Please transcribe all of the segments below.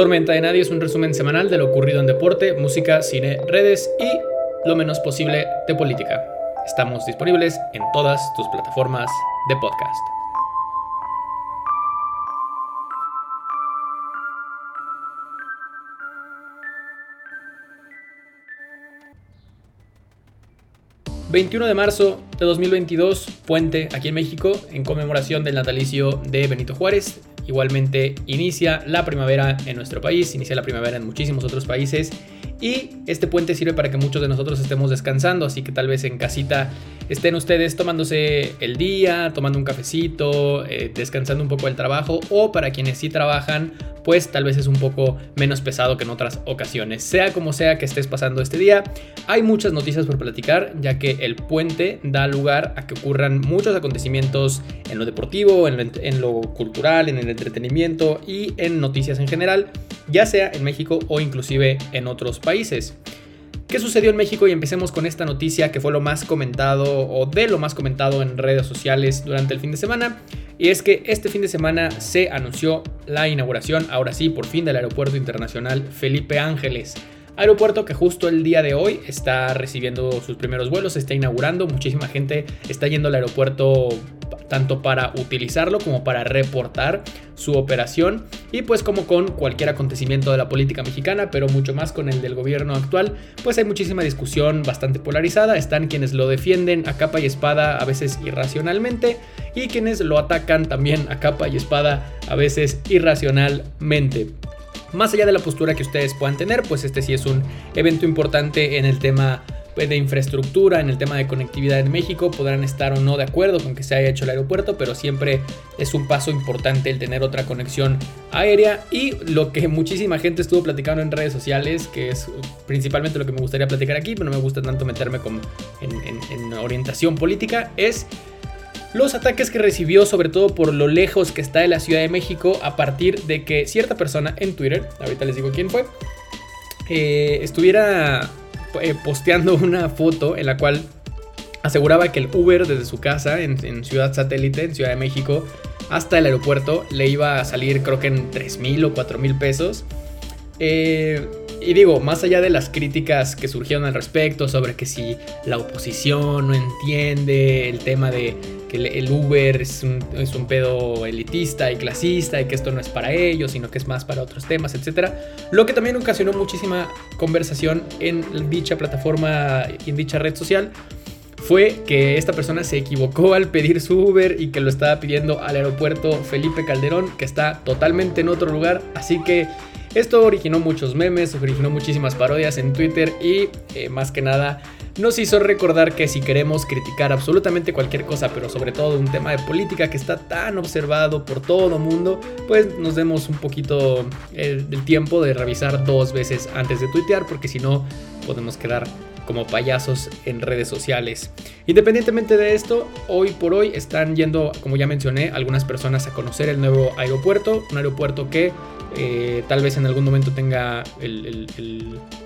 Tormenta de Nadie es un resumen semanal de lo ocurrido en deporte, música, cine, redes y lo menos posible de política. Estamos disponibles en todas tus plataformas de podcast. ...21 de marzo de 2022... ...puente aquí en México... ...en conmemoración del natalicio de Benito Juárez... Igualmente inicia la primavera en nuestro país, inicia la primavera en muchísimos otros países y este puente sirve para que muchos de nosotros estemos descansando, así que tal vez en casita estén ustedes tomándose el día, tomando un cafecito, eh, descansando un poco del trabajo o para quienes sí trabajan, pues tal vez es un poco menos pesado que en otras ocasiones. Sea como sea que estés pasando este día, hay muchas noticias por platicar, ya que el puente da lugar a que ocurran muchos acontecimientos en lo deportivo, en lo cultural, en el entretenimiento y en noticias en general ya sea en México o inclusive en otros países. ¿Qué sucedió en México? Y empecemos con esta noticia que fue lo más comentado o de lo más comentado en redes sociales durante el fin de semana. Y es que este fin de semana se anunció la inauguración, ahora sí, por fin, del Aeropuerto Internacional Felipe Ángeles. Aeropuerto que justo el día de hoy está recibiendo sus primeros vuelos, se está inaugurando, muchísima gente está yendo al aeropuerto tanto para utilizarlo como para reportar su operación y pues como con cualquier acontecimiento de la política mexicana, pero mucho más con el del gobierno actual, pues hay muchísima discusión bastante polarizada, están quienes lo defienden a capa y espada a veces irracionalmente y quienes lo atacan también a capa y espada a veces irracionalmente. Más allá de la postura que ustedes puedan tener, pues este sí es un evento importante en el tema de infraestructura, en el tema de conectividad en México, podrán estar o no de acuerdo con que se haya hecho el aeropuerto, pero siempre es un paso importante el tener otra conexión aérea. Y lo que muchísima gente estuvo platicando en redes sociales, que es principalmente lo que me gustaría platicar aquí, pero no me gusta tanto meterme con, en orientación política, es los ataques que recibió sobre todo por lo lejos que está de la Ciudad de México a partir de que cierta persona en Twitter, ahorita les digo quién fue, eh, estuviera eh, posteando una foto en la cual aseguraba que el Uber desde su casa en, Ciudad Satélite, en Ciudad de México, hasta el aeropuerto le iba a salir creo que en 3 mil o 4 mil pesos. Eh, y digo, más allá de las críticas que surgieron al respecto sobre que si la oposición no entiende el tema de que el Uber es un, es un, pedo elitista y clasista y que esto no es para ellos, sino que es más para otros temas, etc. Lo que también ocasionó muchísima conversación en dicha plataforma y en dicha red social fue que esta persona se equivocó al pedir su Uber y que lo estaba pidiendo al aeropuerto Felipe Calderón, que está totalmente en otro lugar, así que esto originó muchos memes, originó muchísimas parodias en Twitter y eh, más que nada nos hizo recordar que si queremos criticar absolutamente cualquier cosa, pero sobre todo un tema de política que está tan observado por todo el mundo, pues nos demos un poquito eh, del tiempo de revisar dos veces antes de tuitear, porque si no podemos quedar como payasos en redes sociales. Independientemente de esto, hoy por hoy están yendo, como ya mencioné, algunas personas a conocer el nuevo aeropuerto, un aeropuerto que eh, tal vez en algún momento tenga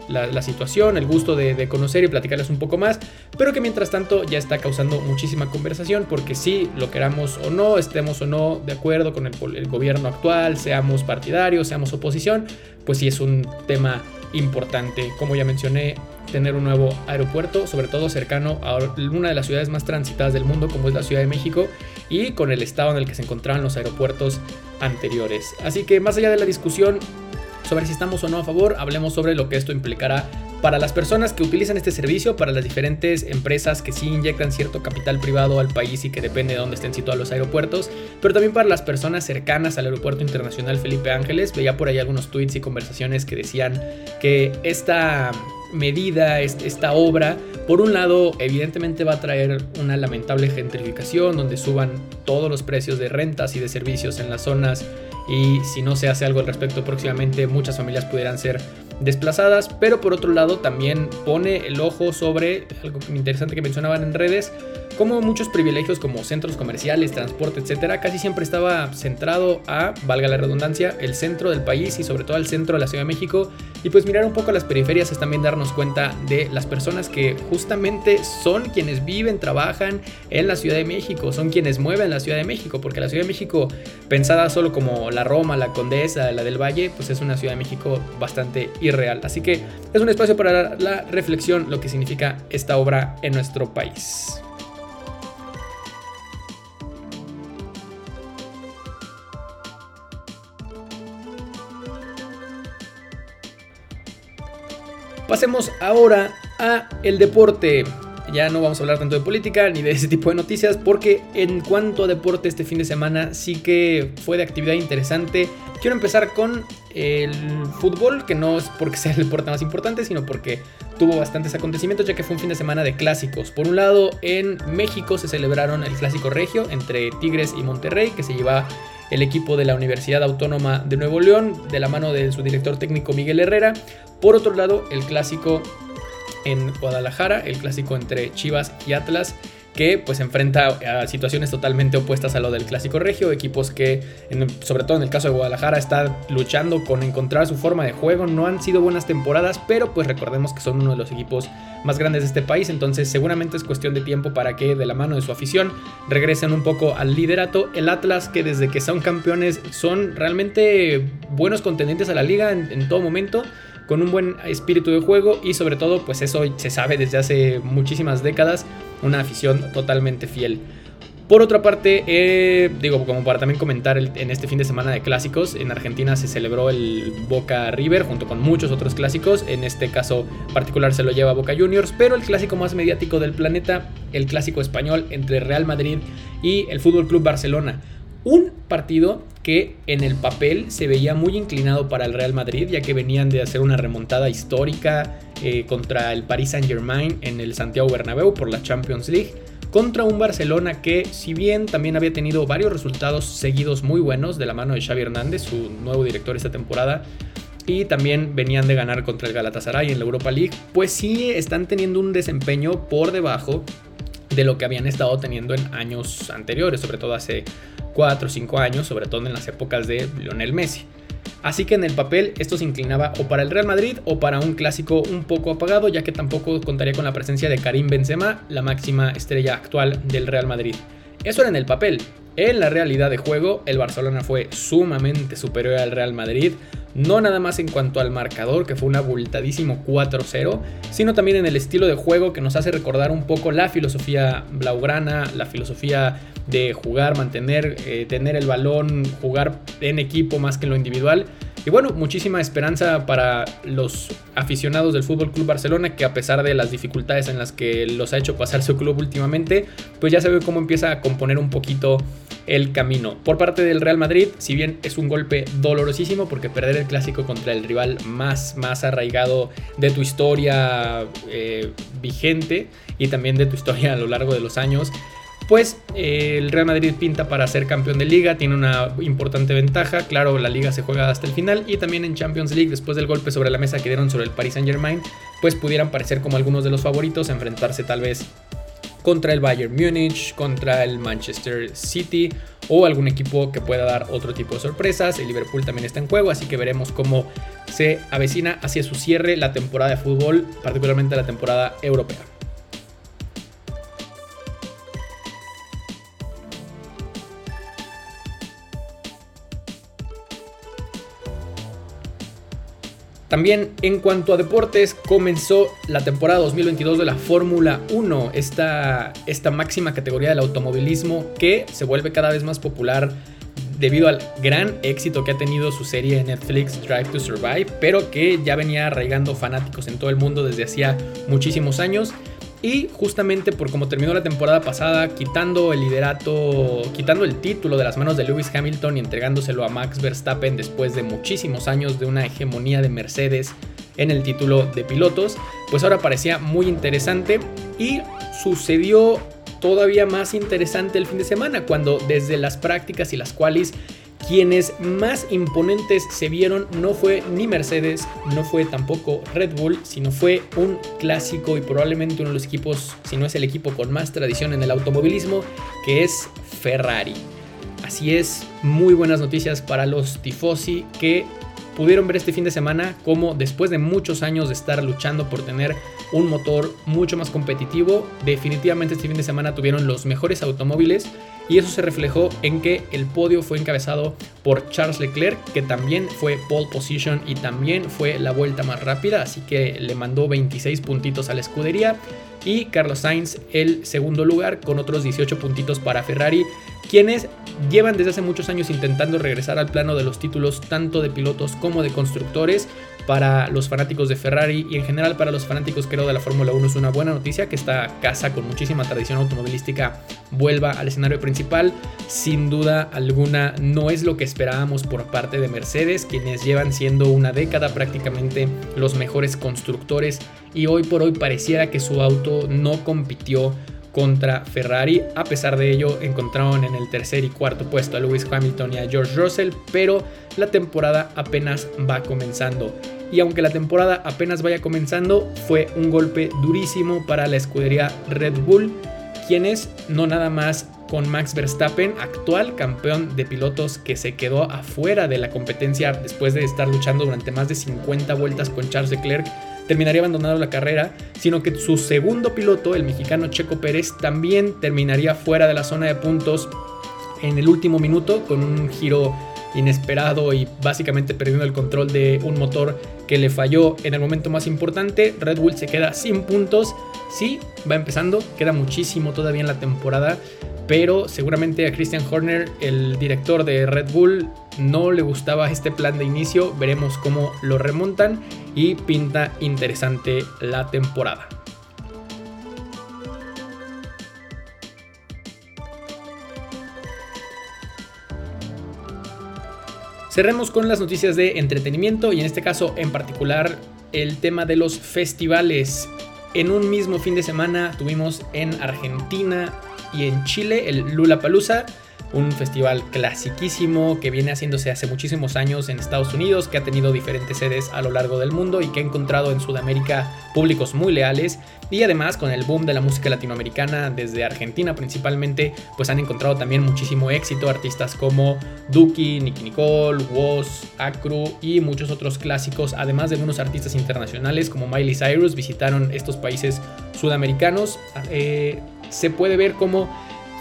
la, situación, el gusto de, conocer y platicarles un poco más, pero que mientras tanto ya está causando muchísima conversación porque si lo queramos o no, estemos o no de acuerdo con el, gobierno actual, seamos partidarios, seamos oposición, pues sí es un tema importante, como ya mencioné, tener un nuevo aeropuerto, sobre todo cercano a una de las ciudades más transitadas del mundo como es la Ciudad de México y con el estado en el que se encontraban los aeropuertos anteriores. Así que más allá de la discusión sobre si estamos o no a favor, hablemos sobre lo que esto implicará para las personas que utilizan este servicio, para las diferentes empresas que sí inyectan cierto capital privado al país y que depende de dónde estén situados los aeropuertos, pero también para las personas cercanas al Aeropuerto Internacional Felipe Ángeles. Veía por ahí algunos tweets y conversaciones que decían que esta medida, esta obra, por un lado, evidentemente va a traer una lamentable gentrificación donde suban todos los precios de rentas y de servicios en las zonas y si no se hace algo al respecto próximamente muchas familias pudieran ser desplazadas, pero por otro lado también pone el ojo sobre algo interesante que mencionaban en redes, como muchos privilegios como centros comerciales, transporte, etcétera, casi siempre estaba centrado a, valga la redundancia, el centro del país y sobre todo al centro de la Ciudad de México. Y pues mirar un poco las periferias es también darnos cuenta de las personas que justamente son quienes viven, trabajan en la Ciudad de México, son quienes mueven la Ciudad de México, porque la Ciudad de México, pensada solo como la Roma, la Condesa, la del Valle, pues es una Ciudad de México bastante irreal. Así que es un espacio para la reflexión, lo que significa esta obra en nuestro país. Pasemos ahora a el deporte. Ya no vamos a hablar tanto de política ni de ese tipo de noticias porque en cuanto a deporte este fin de semana sí que fue de actividad interesante. Quiero empezar con el fútbol, que no es porque sea el deporte más importante, sino porque tuvo bastantes acontecimientos ya que fue un fin de semana de clásicos. Por un lado, en México se celebraron el clásico regio entre Tigres y Monterrey, que se lleva el equipo de la Universidad Autónoma de Nuevo León, de la mano de su director técnico Miguel Herrera. Por otro lado, el clásico en Guadalajara, el clásico entre Chivas y Atlas, que pues enfrenta a situaciones totalmente opuestas a lo del clásico regio, equipos que sobre todo en el caso de Guadalajara está luchando con encontrar su forma de juego, no han sido buenas temporadas, pero pues recordemos que son uno de los equipos más grandes de este país, entonces seguramente es cuestión de tiempo para que de la mano de su afición regresen un poco al liderato, el Atlas que desde que son campeones son realmente buenos contendientes a la liga en todo momento, con un buen espíritu de juego. Y sobre todo pues eso se sabe desde hace muchísimas décadas, una afición totalmente fiel. Por otra parte, eh, digo, como para también comentar, en este fin de semana de clásicos, en Argentina se celebró el Boca River junto con muchos otros clásicos. En este caso particular se lo lleva Boca Juniors, pero el clásico más mediático del planeta, el clásico español entre Real Madrid y el Fútbol Club Barcelona. Un partido que en el papel se veía muy inclinado para el Real Madrid, ya que venían de hacer una remontada histórica eh, contra el Paris Saint Germain en el Santiago Bernabéu por la Champions League, contra un Barcelona que, si bien también había tenido varios resultados seguidos muy buenos de la mano de Xavi Hernández, su nuevo director esta temporada, y también venían de ganar contra el Galatasaray en la Europa League, pues sí están teniendo un desempeño por debajo de lo que habían estado teniendo en años anteriores, sobre todo hace 4 o 5 años, sobre todo en las épocas de Lionel Messi. Así que en el papel esto se inclinaba o para el Real Madrid o para un clásico un poco apagado, ya que tampoco contaría con la presencia de Karim Benzema, la máxima estrella actual del Real Madrid. Eso era en el papel. En la realidad de juego, el Barcelona fue sumamente superior al Real Madrid, no nada más en cuanto al marcador, que fue un abultadísimo 4-0, sino también en el estilo de juego que nos hace recordar un poco la filosofía blaugrana, la filosofía de jugar, mantener, eh, tener el balón, jugar en equipo más que en lo individual. Y bueno, muchísima esperanza para los aficionados del Fútbol Club Barcelona, que a pesar de las dificultades en las que los ha hecho pasar su club últimamente, pues ya se ve cómo empieza a componer un poquito el camino. Por parte del Real Madrid, si bien es un golpe dolorosísimo, porque perder el clásico contra el rival más, más arraigado de tu historia eh, vigente y también de tu historia a lo largo de los años, pues eh, el Real Madrid pinta para ser campeón de liga, tiene una importante ventaja, claro, la liga se juega hasta el final y también en Champions League, después del golpe sobre la mesa que dieron sobre el Paris Saint Germain, pues pudieran parecer como algunos de los favoritos, enfrentarse tal vez contra el Bayern Múnich, contra el Manchester City o algún equipo que pueda dar otro tipo de sorpresas. El Liverpool también está en juego, así que veremos cómo se avecina hacia su cierre la temporada de fútbol, particularmente la temporada europea. También en cuanto a deportes, comenzó la temporada 2022 de la Fórmula 1, esta, esta máxima categoría del automovilismo que se vuelve cada vez más popular debido al gran éxito que ha tenido su serie en Netflix Drive to Survive, pero que ya venía arraigando fanáticos en todo el mundo desde hacía muchísimos años. Y justamente por como terminó la temporada pasada, quitando el liderato, quitando el título de las manos de Lewis Hamilton y entregándoselo a Max Verstappen después de muchísimos años de una hegemonía de Mercedes en el título de pilotos, pues ahora parecía muy interesante y sucedió todavía más interesante el fin de semana cuando desde las prácticas y las cuales Quienes más imponentes se vieron no fue ni Mercedes, no fue tampoco Red Bull, sino fue un clásico y probablemente uno de los equipos, si no es el equipo con más tradición en el automovilismo, que es Ferrari. Así es, muy buenas noticias para los tifosi que pudieron ver este fin de semana cómo después de muchos años de estar luchando por tener un motor mucho más competitivo, definitivamente este fin de semana tuvieron los mejores automóviles y eso se reflejó en que el podio fue encabezado por Charles Leclerc, que también fue pole position y también fue la vuelta más rápida, así que le mandó 26 puntitos a la escudería y Carlos Sainz el segundo lugar con otros 18 puntitos para Ferrari, quienes llevan desde hace muchos años intentando regresar al plano de los títulos tanto de pilotos como de constructores. Para los fanáticos de Ferrari y en general para los fanáticos creo de la Fórmula 1 es una buena noticia que esta casa con muchísima tradición automovilística vuelva al escenario principal. Sin duda alguna no es lo que esperábamos por parte de Mercedes, quienes llevan siendo una década prácticamente los mejores constructores y hoy por hoy pareciera que su auto no compitió contra Ferrari. A pesar de ello, encontraron en el tercer y cuarto puesto a Lewis Hamilton y a George Russell, pero la temporada apenas va comenzando. Y aunque la temporada apenas vaya comenzando, fue un golpe durísimo para la escudería Red Bull, quienes no nada más con Max Verstappen, actual campeón de pilotos que se quedó afuera de la competencia después de estar luchando durante más de 50 vueltas con Charles Leclerc, terminaría abandonando la carrera, sino que su segundo piloto, el mexicano Checo Pérez, también terminaría fuera de la zona de puntos en el último minuto con un giro inesperado y básicamente perdiendo el control de un motor que le falló en el momento más importante. Red Bull se queda sin puntos. Sí, va empezando, queda muchísimo todavía en la temporada, pero seguramente a Christian Horner, el director de Red Bull, no le gustaba este plan de inicio. Veremos cómo lo remontan y pinta interesante la temporada. Cerremos con las noticias de entretenimiento y en este caso en particular el tema de los festivales. En un mismo fin de semana tuvimos en Argentina y en Chile el Lula Palusa un festival clasiquísimo que viene haciéndose hace muchísimos años en Estados Unidos, que ha tenido diferentes sedes a lo largo del mundo y que ha encontrado en Sudamérica públicos muy leales. Y además con el boom de la música latinoamericana desde Argentina principalmente, pues han encontrado también muchísimo éxito artistas como Duki, Nicky Nicole, Woz, Acru y muchos otros clásicos, además de algunos artistas internacionales como Miley Cyrus visitaron estos países sudamericanos. Eh, se puede ver cómo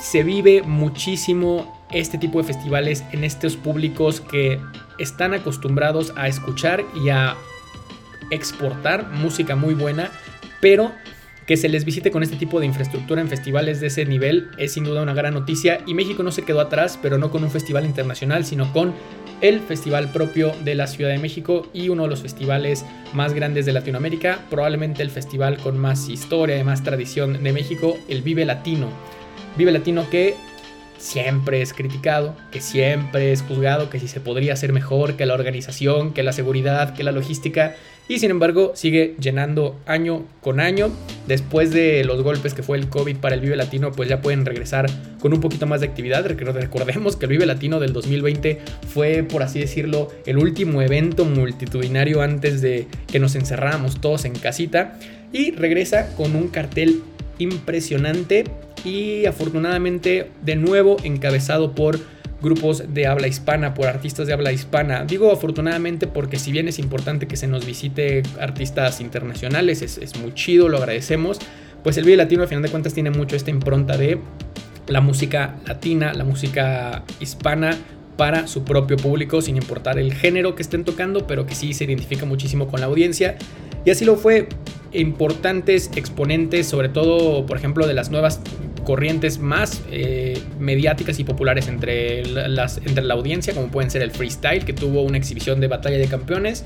se vive muchísimo este tipo de festivales en estos públicos que están acostumbrados a escuchar y a exportar música muy buena, pero que se les visite con este tipo de infraestructura en festivales de ese nivel es sin duda una gran noticia y México no se quedó atrás, pero no con un festival internacional, sino con el festival propio de la Ciudad de México y uno de los festivales más grandes de Latinoamérica, probablemente el festival con más historia y más tradición de México, el Vive Latino. Vive Latino que siempre es criticado, que siempre es juzgado, que si se podría hacer mejor, que la organización, que la seguridad, que la logística, y sin embargo sigue llenando año con año. Después de los golpes que fue el COVID para el Vive Latino, pues ya pueden regresar con un poquito más de actividad. Recordemos que el Vive Latino del 2020 fue, por así decirlo, el último evento multitudinario antes de que nos encerráramos todos en casita. Y regresa con un cartel impresionante y afortunadamente de nuevo encabezado por grupos de habla hispana, por artistas de habla hispana. Digo afortunadamente porque si bien es importante que se nos visite artistas internacionales, es, muy chido, lo agradecemos, pues el Vive Latino al final de cuentas tiene mucho esta impronta de la música latina, la música hispana para su propio público, sin importar el género que estén tocando, pero que sí se identifica muchísimo con la audiencia. Y así lo fue importantes exponentes, sobre todo, por ejemplo, de las nuevas corrientes más eh, mediáticas y populares entre, las, entre la audiencia, como pueden ser el freestyle, que tuvo una exhibición de batalla de campeones,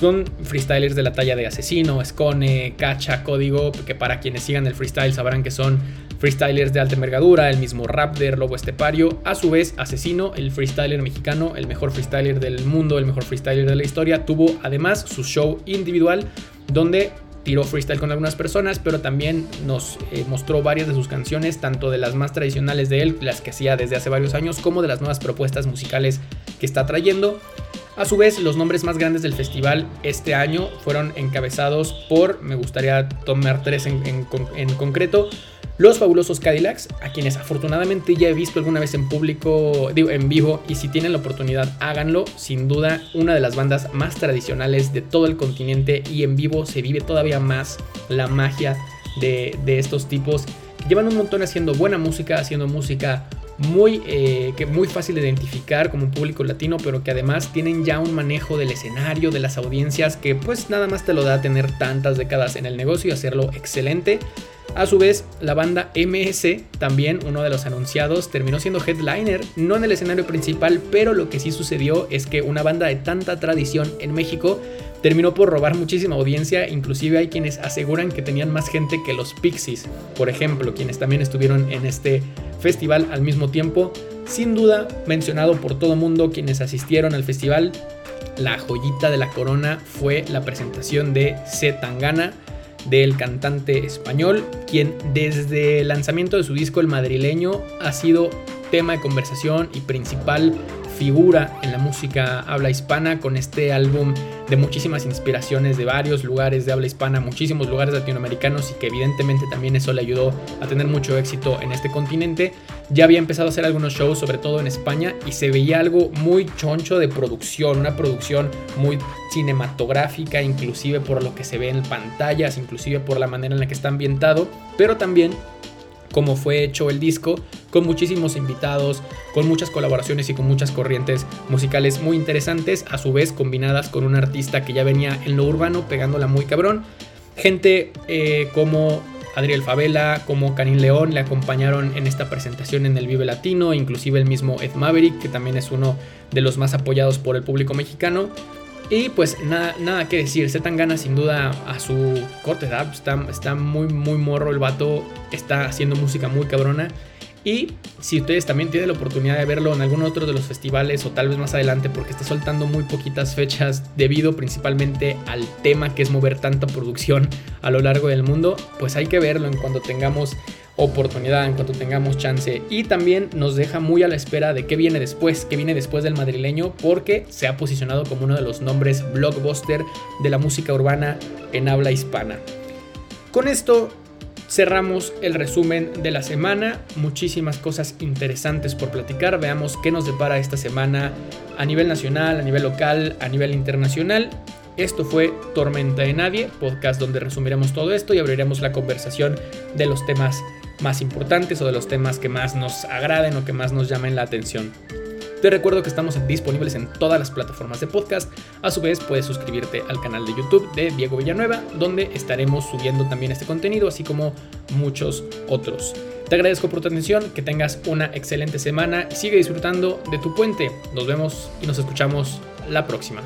con freestylers de la talla de Asesino, Escone, Cacha, Código, que para quienes sigan el freestyle sabrán que son freestylers de alta envergadura, el mismo Raptor, Lobo Estepario, a su vez Asesino, el freestyler mexicano, el mejor freestyler del mundo, el mejor freestyler de la historia, tuvo además su show individual donde tiró freestyle con algunas personas, pero también nos eh, mostró varias de sus canciones, tanto de las más tradicionales de él, las que hacía desde hace varios años, como de las nuevas propuestas musicales que está trayendo. A su vez, los nombres más grandes del festival este año fueron encabezados por, me gustaría tomar tres en, en concreto, los fabulosos Cadillacs, a quienes afortunadamente ya he visto alguna vez en público, digo, en vivo, y si tienen la oportunidad, háganlo. Sin duda, una de las bandas más tradicionales de todo el continente y en vivo se vive todavía más la magia de, estos tipos. Llevan un montón haciendo buena música, haciendo música muy, eh, que muy fácil de identificar como un público latino, pero que además tienen ya un manejo del escenario, de las audiencias, que pues nada más te lo da tener tantas décadas en el negocio y hacerlo excelente. A su vez, la banda MS, también uno de los anunciados, terminó siendo headliner, no en el escenario principal, pero lo que sí sucedió es que una banda de tanta tradición en México terminó por robar muchísima audiencia, inclusive hay quienes aseguran que tenían más gente que los Pixies, por ejemplo, quienes también estuvieron en este festival al mismo tiempo. Sin duda, mencionado por todo mundo quienes asistieron al festival, la joyita de la corona fue la presentación de C. del cantante español, quien desde el lanzamiento de su disco El Madrileño ha sido tema de conversación y principal figura en la música habla hispana con este álbum de muchísimas inspiraciones de varios lugares de habla hispana, muchísimos lugares latinoamericanos y que evidentemente también eso le ayudó a tener mucho éxito en este continente. Ya había empezado a hacer algunos shows, sobre todo en España, y se veía algo muy choncho de producción, una producción muy cinematográfica, inclusive por lo que se ve en pantallas, inclusive por la manera en la que está ambientado, pero también como fue hecho el disco, con muchísimos invitados, con muchas colaboraciones y con muchas corrientes musicales muy interesantes, a su vez combinadas con un artista que ya venía en lo urbano pegándola muy cabrón. Gente eh, como Adriel Favela, como Karin León le acompañaron en esta presentación en el Vive Latino, inclusive el mismo Ed Maverick, que también es uno de los más apoyados por el público mexicano. Y pues nada, nada que decir, Zetangana sin duda a su corta edad, está, está muy muy morro. El vato, está haciendo música muy cabrona. Y si ustedes también tienen la oportunidad de verlo en algún otro de los festivales o tal vez más adelante porque está soltando muy poquitas fechas debido principalmente al tema que es mover tanta producción a lo largo del mundo, pues hay que verlo en cuando tengamos oportunidad, en cuanto tengamos chance. Y también nos deja muy a la espera de qué viene después, qué viene después del madrileño, porque se ha posicionado como uno de los nombres blockbuster de la música urbana en habla hispana. Con esto cerramos el resumen de la semana. Muchísimas cosas interesantes por platicar. Veamos qué nos depara esta semana a nivel nacional, a nivel local, a nivel internacional. Esto fue Tormenta de Nadie, podcast donde resumiremos todo esto y abriremos la conversación de los temas más importantes o de los temas que más nos agraden o que más nos llamen la atención. Te recuerdo que estamos disponibles en todas las plataformas de podcast. A su vez, puedes suscribirte al canal de YouTube de Diego Villanueva, donde estaremos subiendo también este contenido, así como muchos otros. Te agradezco por tu atención, que tengas una excelente semana y sigue disfrutando de tu puente. Nos vemos y nos escuchamos la próxima.